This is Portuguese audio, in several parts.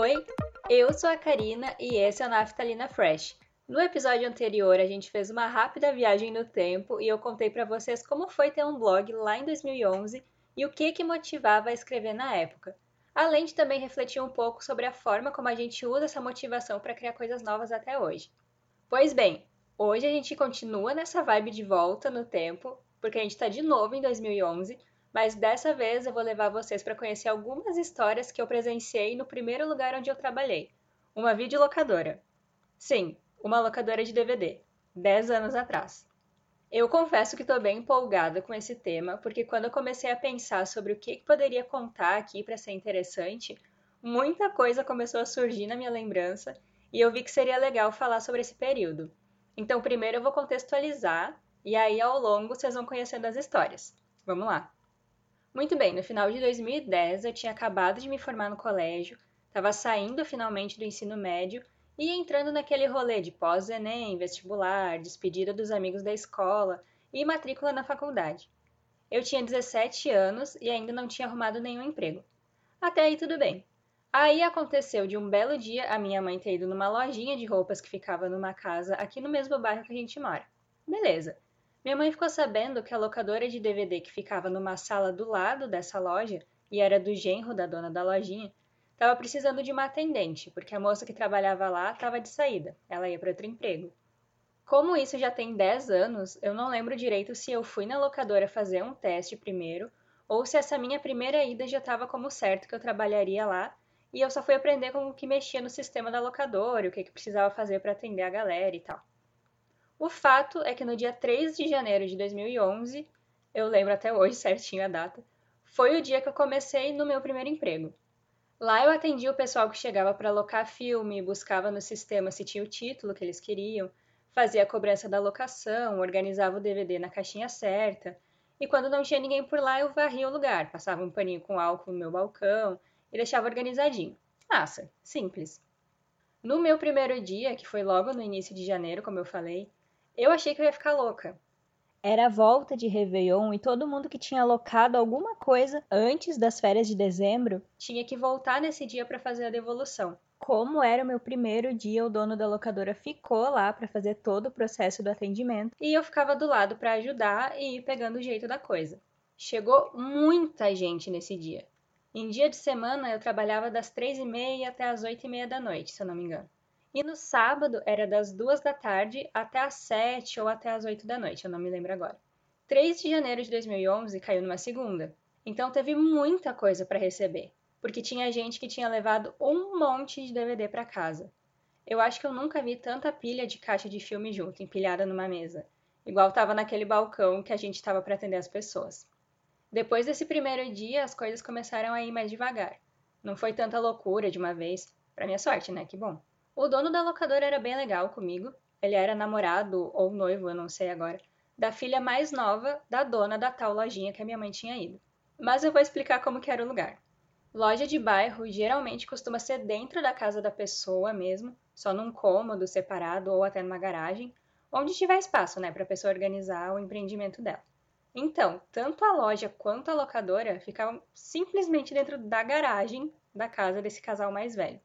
Oi, eu sou a Karina e esse é o Naftalina Fresh. No episódio anterior, a gente fez uma rápida viagem no tempo e eu contei para vocês como foi ter um blog lá em 2011 e o que que motivava a escrever na época. Além de também refletir um pouco sobre a forma como a gente usa essa motivação para criar coisas novas até hoje. Pois bem, hoje a gente continua nessa vibe de volta no tempo, porque a gente está de novo em 2011 mas dessa vez eu vou levar vocês para conhecer algumas histórias que eu presenciei no primeiro lugar onde eu trabalhei, uma videolocadora. Sim, uma locadora de DVD, 10 anos atrás. Eu confesso que estou bem empolgada com esse tema, porque quando eu comecei a pensar sobre o que poderia contar aqui para ser interessante, muita coisa começou a surgir na minha lembrança e eu vi que seria legal falar sobre esse período. Então, primeiro eu vou contextualizar e aí ao longo vocês vão conhecendo as histórias. Vamos lá! Muito bem, no final de 2010 eu tinha acabado de me formar no colégio, estava saindo finalmente do ensino médio e entrando naquele rolê de pós-ENEM, vestibular, despedida dos amigos da escola e matrícula na faculdade. Eu tinha 17 anos e ainda não tinha arrumado nenhum emprego. Até aí tudo bem. Aí aconteceu de um belo dia a minha mãe ter ido numa lojinha de roupas que ficava numa casa aqui no mesmo bairro que a gente mora. Beleza. Minha mãe ficou sabendo que a locadora de DVD que ficava numa sala do lado dessa loja, e era do genro da dona da lojinha, estava precisando de uma atendente, porque a moça que trabalhava lá estava de saída, ela ia para outro emprego. Como isso já tem 10 anos, eu não lembro direito se eu fui na locadora fazer um teste primeiro, ou se essa minha primeira ida já estava como certo que eu trabalharia lá, e eu só fui aprender como que mexia no sistema da locadora, o que, que precisava fazer para atender a galera e tal. O fato é que no dia 3 de janeiro de 2011, eu lembro até hoje certinho a data, foi o dia que eu comecei no meu primeiro emprego. Lá eu atendia o pessoal que chegava para alocar filme, buscava no sistema se tinha o título que eles queriam, fazia a cobrança da locação, organizava o DVD na caixinha certa, e quando não tinha ninguém por lá eu varria o lugar, passava um paninho com álcool no meu balcão e deixava organizadinho. Massa, simples. No meu primeiro dia, que foi logo no início de janeiro, como eu falei, eu achei que eu ia ficar louca. Era a volta de Réveillon e todo mundo que tinha alocado alguma coisa antes das férias de dezembro tinha que voltar nesse dia para fazer a devolução. Como era o meu primeiro dia, o dono da locadora ficou lá para fazer todo o processo do atendimento e eu ficava do lado para ajudar e ir pegando o jeito da coisa. Chegou muita gente nesse dia. Em dia de semana eu trabalhava das três e meia até as oito e meia da noite, se eu não me engano. E no sábado era das duas da tarde até as sete ou até as oito da noite, eu não me lembro agora. 3 de janeiro de 2011 caiu numa segunda, então teve muita coisa para receber, porque tinha gente que tinha levado um monte de DVD para casa. Eu acho que eu nunca vi tanta pilha de caixa de filme junto, empilhada numa mesa, igual estava naquele balcão que a gente estava para atender as pessoas. Depois desse primeiro dia, as coisas começaram a ir mais devagar. Não foi tanta loucura de uma vez, para minha sorte, né? Que bom. O dono da locadora era bem legal comigo. Ele era namorado ou noivo, eu não sei agora, da filha mais nova da dona da tal lojinha que a minha mãe tinha ido. Mas eu vou explicar como que era o lugar. Loja de bairro geralmente costuma ser dentro da casa da pessoa mesmo, só num cômodo separado ou até numa garagem, onde tiver espaço, né, para a pessoa organizar o empreendimento dela. Então, tanto a loja quanto a locadora ficavam simplesmente dentro da garagem da casa desse casal mais velho.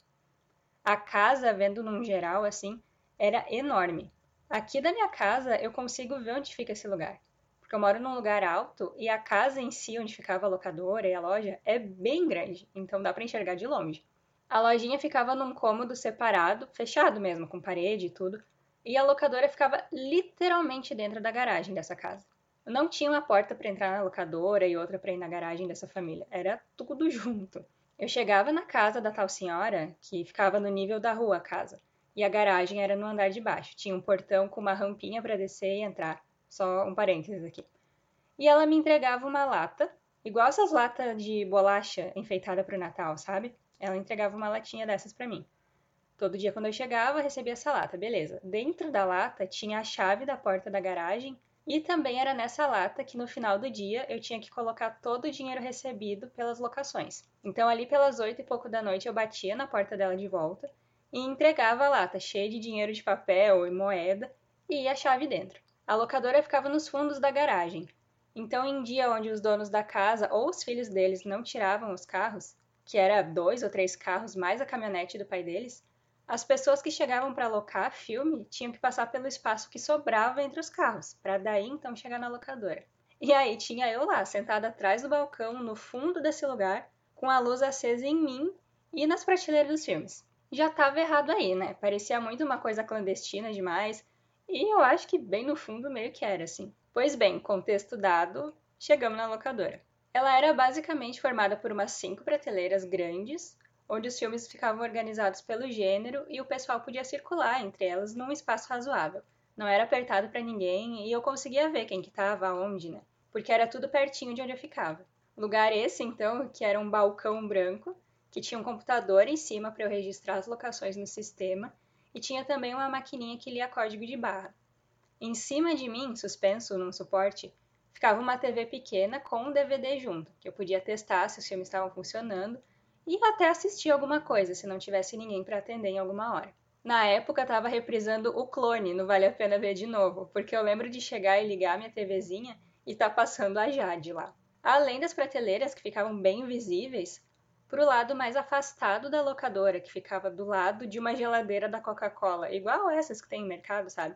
A casa, vendo num geral assim, era enorme. Aqui da minha casa eu consigo ver onde fica esse lugar. Porque eu moro num lugar alto e a casa em si, onde ficava a locadora e a loja, é bem grande, então dá para enxergar de longe. A lojinha ficava num cômodo separado, fechado mesmo, com parede e tudo, e a locadora ficava literalmente dentro da garagem dessa casa. Não tinha uma porta para entrar na locadora e outra para ir na garagem dessa família, era tudo junto. Eu chegava na casa da tal senhora, que ficava no nível da rua a casa, e a garagem era no andar de baixo. Tinha um portão com uma rampinha para descer e entrar. Só um parênteses aqui. E ela me entregava uma lata, igual essas latas de bolacha enfeitada para o Natal, sabe? Ela entregava uma latinha dessas para mim. Todo dia quando eu chegava, recebia essa lata, beleza. Dentro da lata tinha a chave da porta da garagem e também era nessa lata que no final do dia eu tinha que colocar todo o dinheiro recebido pelas locações. Então, ali pelas oito e pouco da noite, eu batia na porta dela de volta e entregava a lata cheia de dinheiro de papel e moeda e a chave dentro. A locadora ficava nos fundos da garagem. Então, em dia onde os donos da casa ou os filhos deles não tiravam os carros, que era dois ou três carros mais a caminhonete do pai deles, as pessoas que chegavam para alocar filme tinham que passar pelo espaço que sobrava entre os carros, para daí então chegar na locadora. E aí tinha eu lá, sentada atrás do balcão, no fundo desse lugar, com a luz acesa em mim e nas prateleiras dos filmes. Já tava errado aí, né? Parecia muito uma coisa clandestina demais, e eu acho que bem no fundo meio que era assim. Pois bem, contexto dado, chegamos na locadora. Ela era basicamente formada por umas cinco prateleiras grandes, onde os filmes ficavam organizados pelo gênero e o pessoal podia circular entre elas num espaço razoável. Não era apertado para ninguém e eu conseguia ver quem que estava onde, né? Porque era tudo pertinho de onde eu ficava. Lugar esse, então, que era um balcão branco, que tinha um computador em cima para eu registrar as locações no sistema, e tinha também uma maquininha que lia código de barra. Em cima de mim, suspenso num suporte, ficava uma TV pequena com um DVD junto, que eu podia testar se os filmes estavam funcionando e até assistir alguma coisa se não tivesse ninguém para atender em alguma hora. Na época estava reprisando o clone no Vale a Pena Ver de novo, porque eu lembro de chegar e ligar minha TVzinha e tá passando a Jade lá. Além das prateleiras que ficavam bem visíveis, para o lado mais afastado da locadora, que ficava do lado de uma geladeira da Coca-Cola, igual essas que tem no mercado, sabe?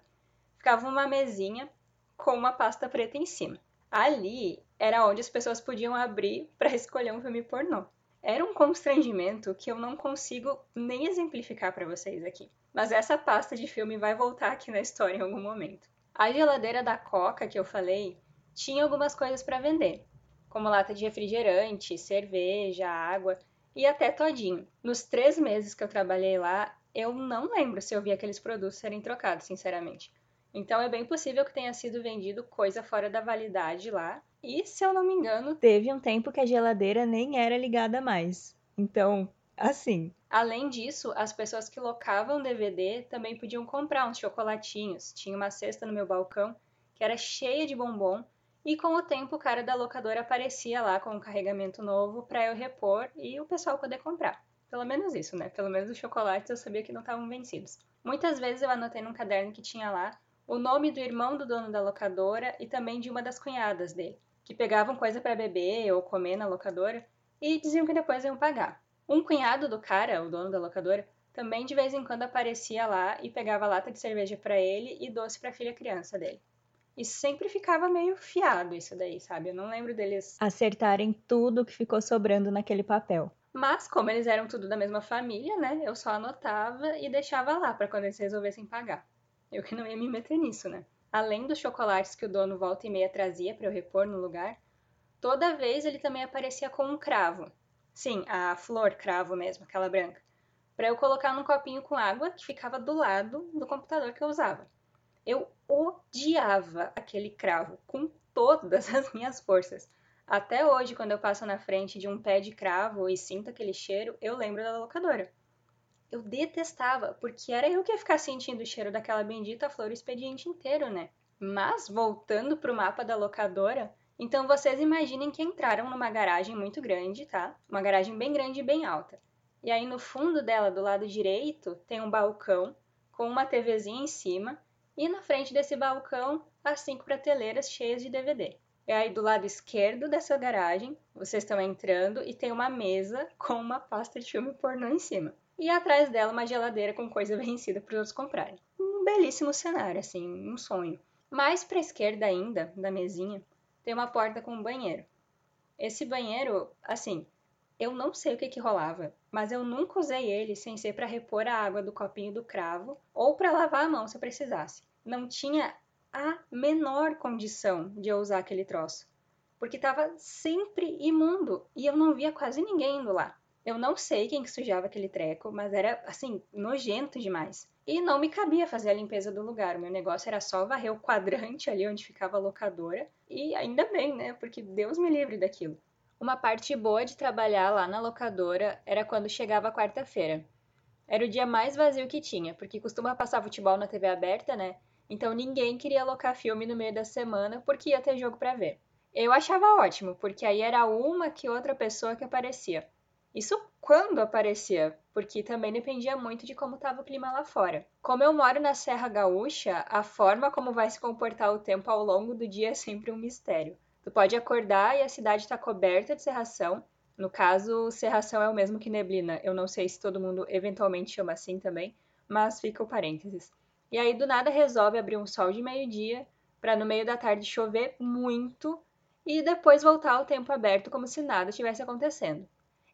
Ficava uma mesinha com uma pasta preta em cima. Ali era onde as pessoas podiam abrir para escolher um filme pornô. Era um constrangimento que eu não consigo nem exemplificar para vocês aqui. Mas essa pasta de filme vai voltar aqui na história em algum momento. A geladeira da Coca que eu falei tinha algumas coisas para vender, como lata de refrigerante, cerveja, água e até todinho. Nos três meses que eu trabalhei lá, eu não lembro se eu vi aqueles produtos serem trocados, sinceramente. Então é bem possível que tenha sido vendido coisa fora da validade lá. E se eu não me engano, teve um tempo que a geladeira nem era ligada mais. Então, assim. Além disso, as pessoas que locavam DVD também podiam comprar uns chocolatinhos. Tinha uma cesta no meu balcão que era cheia de bombom. E com o tempo, o cara da locadora aparecia lá com um carregamento novo para eu repor e o pessoal poder comprar. Pelo menos isso, né? Pelo menos os chocolates eu sabia que não estavam vencidos. Muitas vezes eu anotei num caderno que tinha lá o nome do irmão do dono da locadora e também de uma das cunhadas dele, que pegavam coisa para beber ou comer na locadora e diziam que depois iam pagar. Um cunhado do cara, o dono da locadora, também de vez em quando aparecia lá e pegava lata de cerveja para ele e doce para a filha criança dele. E sempre ficava meio fiado isso daí, sabe? Eu não lembro deles acertarem tudo que ficou sobrando naquele papel. Mas como eles eram tudo da mesma família, né? Eu só anotava e deixava lá para quando eles resolvessem pagar. Eu que não ia me meter nisso, né? Além dos chocolates que o dono volta e meia trazia para eu repor no lugar, toda vez ele também aparecia com um cravo. Sim, a flor cravo mesmo, aquela branca. Para eu colocar num copinho com água que ficava do lado do computador que eu usava. Eu odiava aquele cravo com todas as minhas forças. Até hoje, quando eu passo na frente de um pé de cravo e sinto aquele cheiro, eu lembro da locadora eu detestava, porque era eu que ia ficar sentindo o cheiro daquela bendita flor o expediente inteiro, né? Mas, voltando pro mapa da locadora, então vocês imaginem que entraram numa garagem muito grande, tá? Uma garagem bem grande e bem alta. E aí no fundo dela, do lado direito, tem um balcão com uma TVzinha em cima, e na frente desse balcão, as cinco prateleiras cheias de DVD. E aí do lado esquerdo dessa garagem, vocês estão entrando e tem uma mesa com uma pasta de filme pornô em cima e atrás dela uma geladeira com coisa vencida para os outros comprarem. Um belíssimo cenário, assim, um sonho. Mais para a esquerda ainda, da mesinha, tem uma porta com um banheiro. Esse banheiro, assim, eu não sei o que que rolava, mas eu nunca usei ele sem ser para repor a água do copinho do cravo ou para lavar a mão se eu precisasse. Não tinha a menor condição de eu usar aquele troço, porque estava sempre imundo e eu não via quase ninguém indo lá. Eu não sei quem que sujava aquele treco, mas era, assim, nojento demais. E não me cabia fazer a limpeza do lugar. O meu negócio era só varrer o quadrante ali onde ficava a locadora. E ainda bem, né? Porque Deus me livre daquilo. Uma parte boa de trabalhar lá na locadora era quando chegava quarta-feira. Era o dia mais vazio que tinha, porque costuma passar futebol na TV aberta, né? Então ninguém queria alocar filme no meio da semana porque ia ter jogo para ver. Eu achava ótimo, porque aí era uma que outra pessoa que aparecia. Isso quando aparecia, porque também dependia muito de como estava o clima lá fora. Como eu moro na Serra Gaúcha, a forma como vai se comportar o tempo ao longo do dia é sempre um mistério. Tu pode acordar e a cidade está coberta de serração, No caso, serração é o mesmo que neblina. Eu não sei se todo mundo eventualmente chama assim também, mas fica o parênteses. E aí do nada resolve abrir um sol de meio-dia para no meio da tarde chover muito e depois voltar ao tempo aberto como se nada tivesse acontecendo.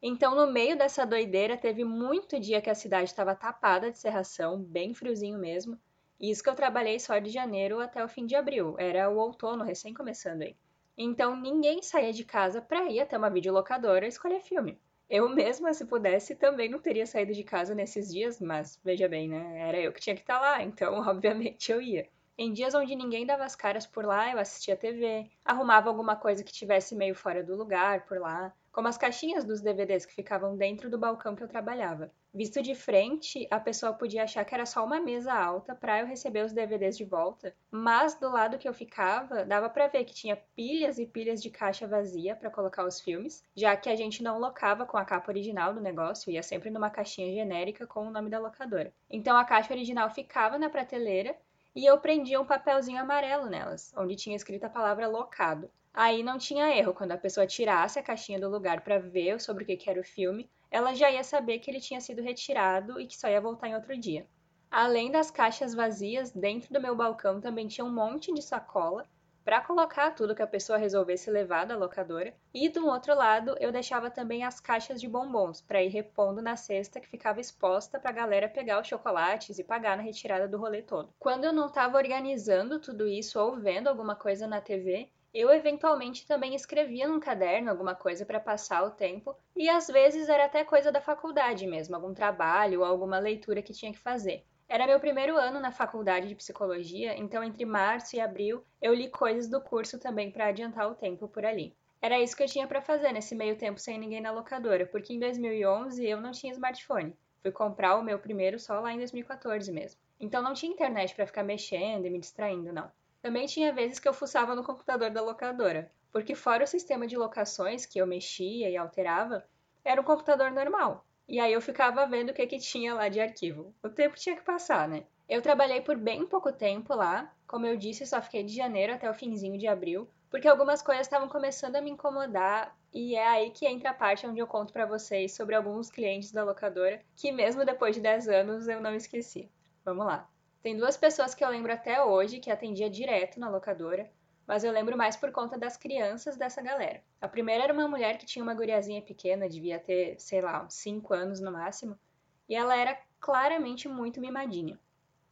Então, no meio dessa doideira, teve muito dia que a cidade estava tapada de serração, bem friozinho mesmo. E isso que eu trabalhei só de janeiro até o fim de abril. Era o outono recém começando aí. Então, ninguém saía de casa para ir até uma videolocadora escolher filme. Eu mesma, se pudesse, também não teria saído de casa nesses dias, mas veja bem, né? Era eu que tinha que estar tá lá, então obviamente eu ia. Em dias onde ninguém dava as caras por lá, eu assistia TV, arrumava alguma coisa que tivesse meio fora do lugar por lá, como as caixinhas dos DVDs que ficavam dentro do balcão que eu trabalhava. Visto de frente, a pessoa podia achar que era só uma mesa alta para eu receber os DVDs de volta, mas do lado que eu ficava, dava para ver que tinha pilhas e pilhas de caixa vazia para colocar os filmes, já que a gente não locava com a capa original do negócio, ia sempre numa caixinha genérica com o nome da locadora. Então a caixa original ficava na prateleira e eu prendia um papelzinho amarelo nelas, onde tinha escrita a palavra locado. Aí não tinha erro, quando a pessoa tirasse a caixinha do lugar para ver sobre o que era o filme, ela já ia saber que ele tinha sido retirado e que só ia voltar em outro dia. Além das caixas vazias, dentro do meu balcão também tinha um monte de sacola para colocar tudo que a pessoa resolvesse levar da locadora. E do outro lado, eu deixava também as caixas de bombons para ir repondo na cesta que ficava exposta para a galera pegar os chocolates e pagar na retirada do rolê todo. Quando eu não estava organizando tudo isso ou vendo alguma coisa na TV, eu eventualmente também escrevia num caderno alguma coisa para passar o tempo, e às vezes era até coisa da faculdade mesmo, algum trabalho ou alguma leitura que tinha que fazer. Era meu primeiro ano na faculdade de psicologia, então entre março e abril eu li coisas do curso também para adiantar o tempo por ali. Era isso que eu tinha para fazer nesse meio tempo sem ninguém na locadora, porque em 2011 eu não tinha smartphone. Fui comprar o meu primeiro só lá em 2014 mesmo. Então não tinha internet para ficar mexendo e me distraindo, não. Também tinha vezes que eu fuçava no computador da locadora, porque fora o sistema de locações que eu mexia e alterava, era um computador normal. E aí eu ficava vendo o que, que tinha lá de arquivo. O tempo tinha que passar, né? Eu trabalhei por bem pouco tempo lá, como eu disse, só fiquei de janeiro até o finzinho de abril, porque algumas coisas estavam começando a me incomodar e é aí que entra a parte onde eu conto para vocês sobre alguns clientes da locadora que mesmo depois de 10 anos eu não esqueci. Vamos lá. Tem duas pessoas que eu lembro até hoje que atendia direto na locadora, mas eu lembro mais por conta das crianças dessa galera. A primeira era uma mulher que tinha uma guriazinha pequena, devia ter, sei lá, uns 5 anos no máximo, e ela era claramente muito mimadinha.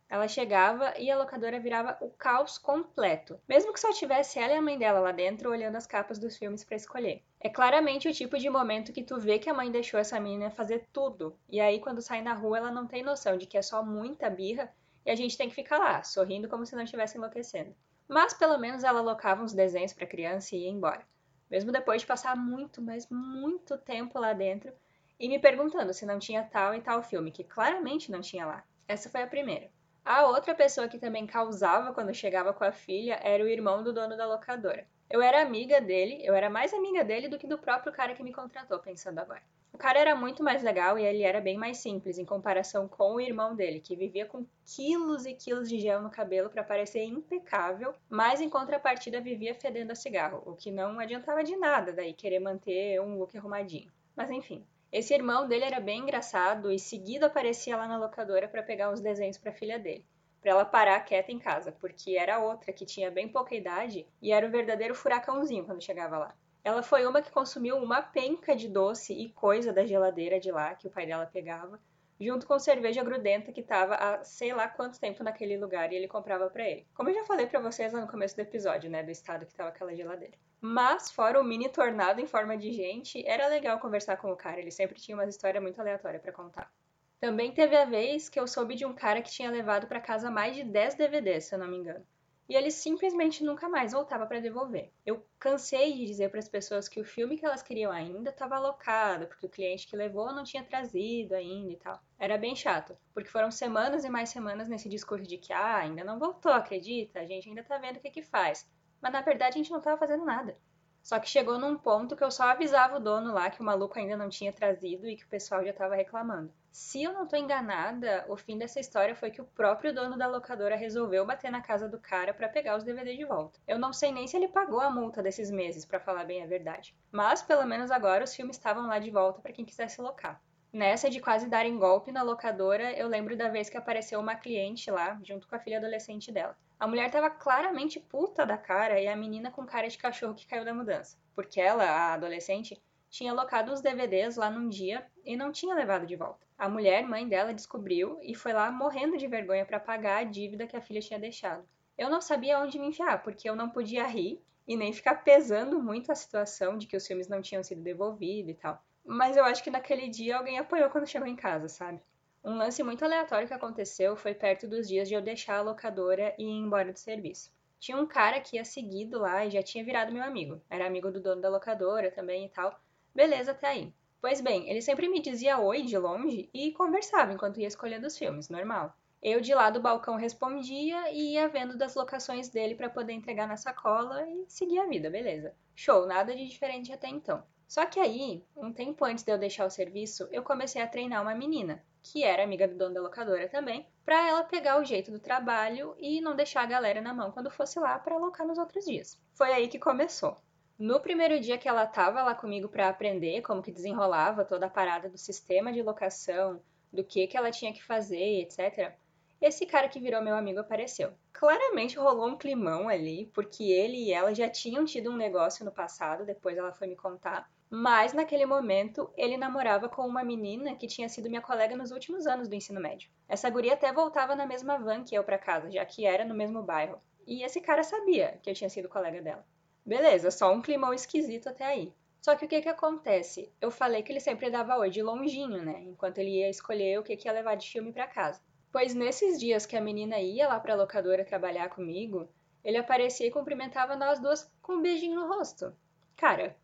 Ela chegava e a locadora virava o caos completo, mesmo que só tivesse ela e a mãe dela lá dentro olhando as capas dos filmes para escolher. É claramente o tipo de momento que tu vê que a mãe deixou essa menina fazer tudo, e aí quando sai na rua ela não tem noção de que é só muita birra e a gente tem que ficar lá, sorrindo como se não estivesse enlouquecendo. Mas pelo menos ela alocava uns desenhos para a criança e ia embora. Mesmo depois de passar muito, mas muito tempo lá dentro e me perguntando se não tinha tal e tal filme, que claramente não tinha lá. Essa foi a primeira. A outra pessoa que também causava quando chegava com a filha era o irmão do dono da locadora. Eu era amiga dele, eu era mais amiga dele do que do próprio cara que me contratou, pensando agora. O cara era muito mais legal e ele era bem mais simples em comparação com o irmão dele, que vivia com quilos e quilos de gel no cabelo para parecer impecável, mas em contrapartida vivia fedendo a cigarro, o que não adiantava de nada daí querer manter um look arrumadinho. Mas enfim, esse irmão dele era bem engraçado e seguido aparecia lá na locadora para pegar uns desenhos para a filha dele, para ela parar quieta em casa, porque era outra que tinha bem pouca idade e era o verdadeiro furacãozinho quando chegava lá. Ela foi uma que consumiu uma penca de doce e coisa da geladeira de lá que o pai dela pegava, junto com cerveja grudenta que estava há sei lá quanto tempo naquele lugar e ele comprava para ele. Como eu já falei para vocês lá no começo do episódio, né, do estado que estava aquela geladeira. Mas, fora o mini tornado em forma de gente, era legal conversar com o cara, ele sempre tinha uma história muito aleatória para contar. Também teve a vez que eu soube de um cara que tinha levado para casa mais de 10 DVDs, se eu não me engano e ele simplesmente nunca mais voltava para devolver. Eu cansei de dizer para as pessoas que o filme que elas queriam ainda estava alocado, porque o cliente que levou não tinha trazido ainda e tal. Era bem chato, porque foram semanas e mais semanas nesse discurso de que ah, ainda não voltou, acredita? A gente ainda tá vendo o que que faz. Mas na verdade a gente não estava fazendo nada. Só que chegou num ponto que eu só avisava o dono lá que o maluco ainda não tinha trazido e que o pessoal já estava reclamando. Se eu não tô enganada, o fim dessa história foi que o próprio dono da locadora resolveu bater na casa do cara para pegar os DVD de volta. Eu não sei nem se ele pagou a multa desses meses, para falar bem a verdade. Mas pelo menos agora os filmes estavam lá de volta para quem quisesse locar. Nessa de quase darem golpe na locadora, eu lembro da vez que apareceu uma cliente lá, junto com a filha adolescente dela. A mulher tava claramente puta da cara e a menina com cara de cachorro que caiu da mudança. Porque ela, a adolescente, tinha locado os DVDs lá num dia e não tinha levado de volta. A mulher, mãe dela, descobriu e foi lá morrendo de vergonha para pagar a dívida que a filha tinha deixado. Eu não sabia onde me enfiar, porque eu não podia rir e nem ficar pesando muito a situação de que os filmes não tinham sido devolvidos e tal. Mas eu acho que naquele dia alguém apoiou quando chegou em casa, sabe? Um lance muito aleatório que aconteceu foi perto dos dias de eu deixar a locadora e ir embora do serviço. Tinha um cara que ia seguido lá e já tinha virado meu amigo. Era amigo do dono da locadora também e tal. Beleza até aí. Pois bem, ele sempre me dizia oi de longe e conversava enquanto ia escolhendo os filmes, normal. Eu de lá do balcão respondia e ia vendo das locações dele para poder entregar na sacola e seguir a vida, beleza. Show, nada de diferente até então. Só que aí, um tempo antes de eu deixar o serviço, eu comecei a treinar uma menina, que era amiga do dono da locadora também, para ela pegar o jeito do trabalho e não deixar a galera na mão quando fosse lá para alocar nos outros dias. Foi aí que começou. No primeiro dia que ela estava lá comigo para aprender como que desenrolava toda a parada do sistema de locação, do que que ela tinha que fazer, etc. Esse cara que virou meu amigo apareceu. Claramente rolou um climão ali, porque ele e ela já tinham tido um negócio no passado, depois ela foi me contar. Mas naquele momento ele namorava com uma menina que tinha sido minha colega nos últimos anos do ensino médio. Essa guria até voltava na mesma van que eu para casa, já que era no mesmo bairro. E esse cara sabia que eu tinha sido colega dela. Beleza, só um climão esquisito até aí. Só que o que que acontece? Eu falei que ele sempre dava oi de longinho, né? Enquanto ele ia escolher o que que ia levar de filme para casa. Pois nesses dias que a menina ia lá pra locadora trabalhar comigo, ele aparecia e cumprimentava nós duas com um beijinho no rosto. Cara,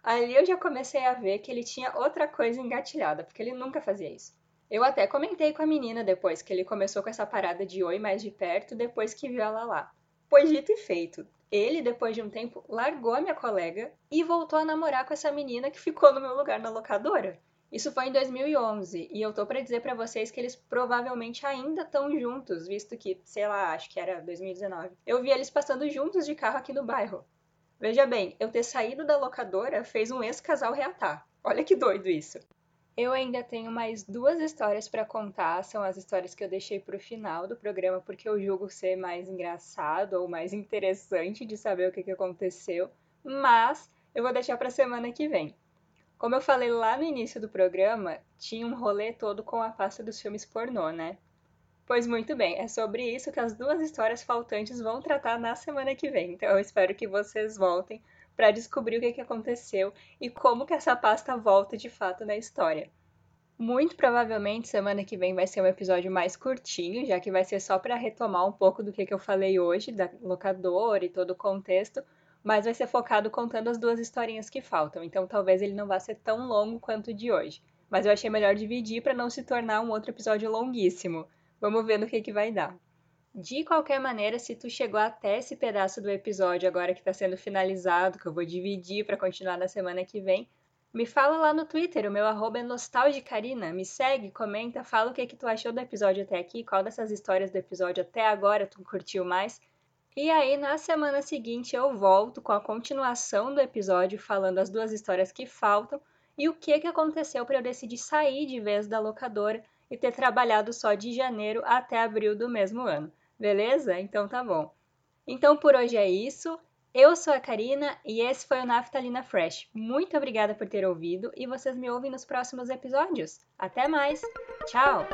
ali eu já comecei a ver que ele tinha outra coisa engatilhada, porque ele nunca fazia isso. Eu até comentei com a menina depois que ele começou com essa parada de oi mais de perto depois que viu ela lá. Pois dito e feito, ele, depois de um tempo, largou a minha colega e voltou a namorar com essa menina que ficou no meu lugar na locadora. Isso foi em 2011 e eu tô para dizer para vocês que eles provavelmente ainda estão juntos, visto que, sei lá, acho que era 2019. Eu vi eles passando juntos de carro aqui no bairro. Veja bem, eu ter saído da locadora fez um ex-casal reatar. Olha que doido isso. Eu ainda tenho mais duas histórias para contar, são as histórias que eu deixei para o final do programa porque eu julgo ser mais engraçado ou mais interessante de saber o que, que aconteceu, mas eu vou deixar para a semana que vem. Como eu falei lá no início do programa, tinha um rolê todo com a pasta dos filmes pornô, né? Pois muito bem, é sobre isso que as duas histórias faltantes vão tratar na semana que vem. Então eu espero que vocês voltem para descobrir o que, que aconteceu e como que essa pasta volta de fato na história. Muito provavelmente semana que vem vai ser um episódio mais curtinho, já que vai ser só para retomar um pouco do que, que eu falei hoje, da locadora e todo o contexto, mas vai ser focado contando as duas historinhas que faltam, então talvez ele não vá ser tão longo quanto o de hoje. Mas eu achei melhor dividir para não se tornar um outro episódio longuíssimo. Vamos ver no que, que vai dar. De qualquer maneira, se tu chegou até esse pedaço do episódio agora que está sendo finalizado, que eu vou dividir para continuar na semana que vem, me fala lá no Twitter, o meu arroba é nostalgicarina. Me segue, comenta, fala o que, que tu achou do episódio até aqui, qual dessas histórias do episódio até agora tu curtiu mais. E aí, na semana seguinte, eu volto com a continuação do episódio, falando as duas histórias que faltam e o que, que aconteceu para eu decidir sair de vez da locadora e ter trabalhado só de janeiro até abril do mesmo ano. Beleza? Então tá bom. Então por hoje é isso. Eu sou a Karina e esse foi o Naftalina Fresh. Muito obrigada por ter ouvido e vocês me ouvem nos próximos episódios. Até mais! Tchau!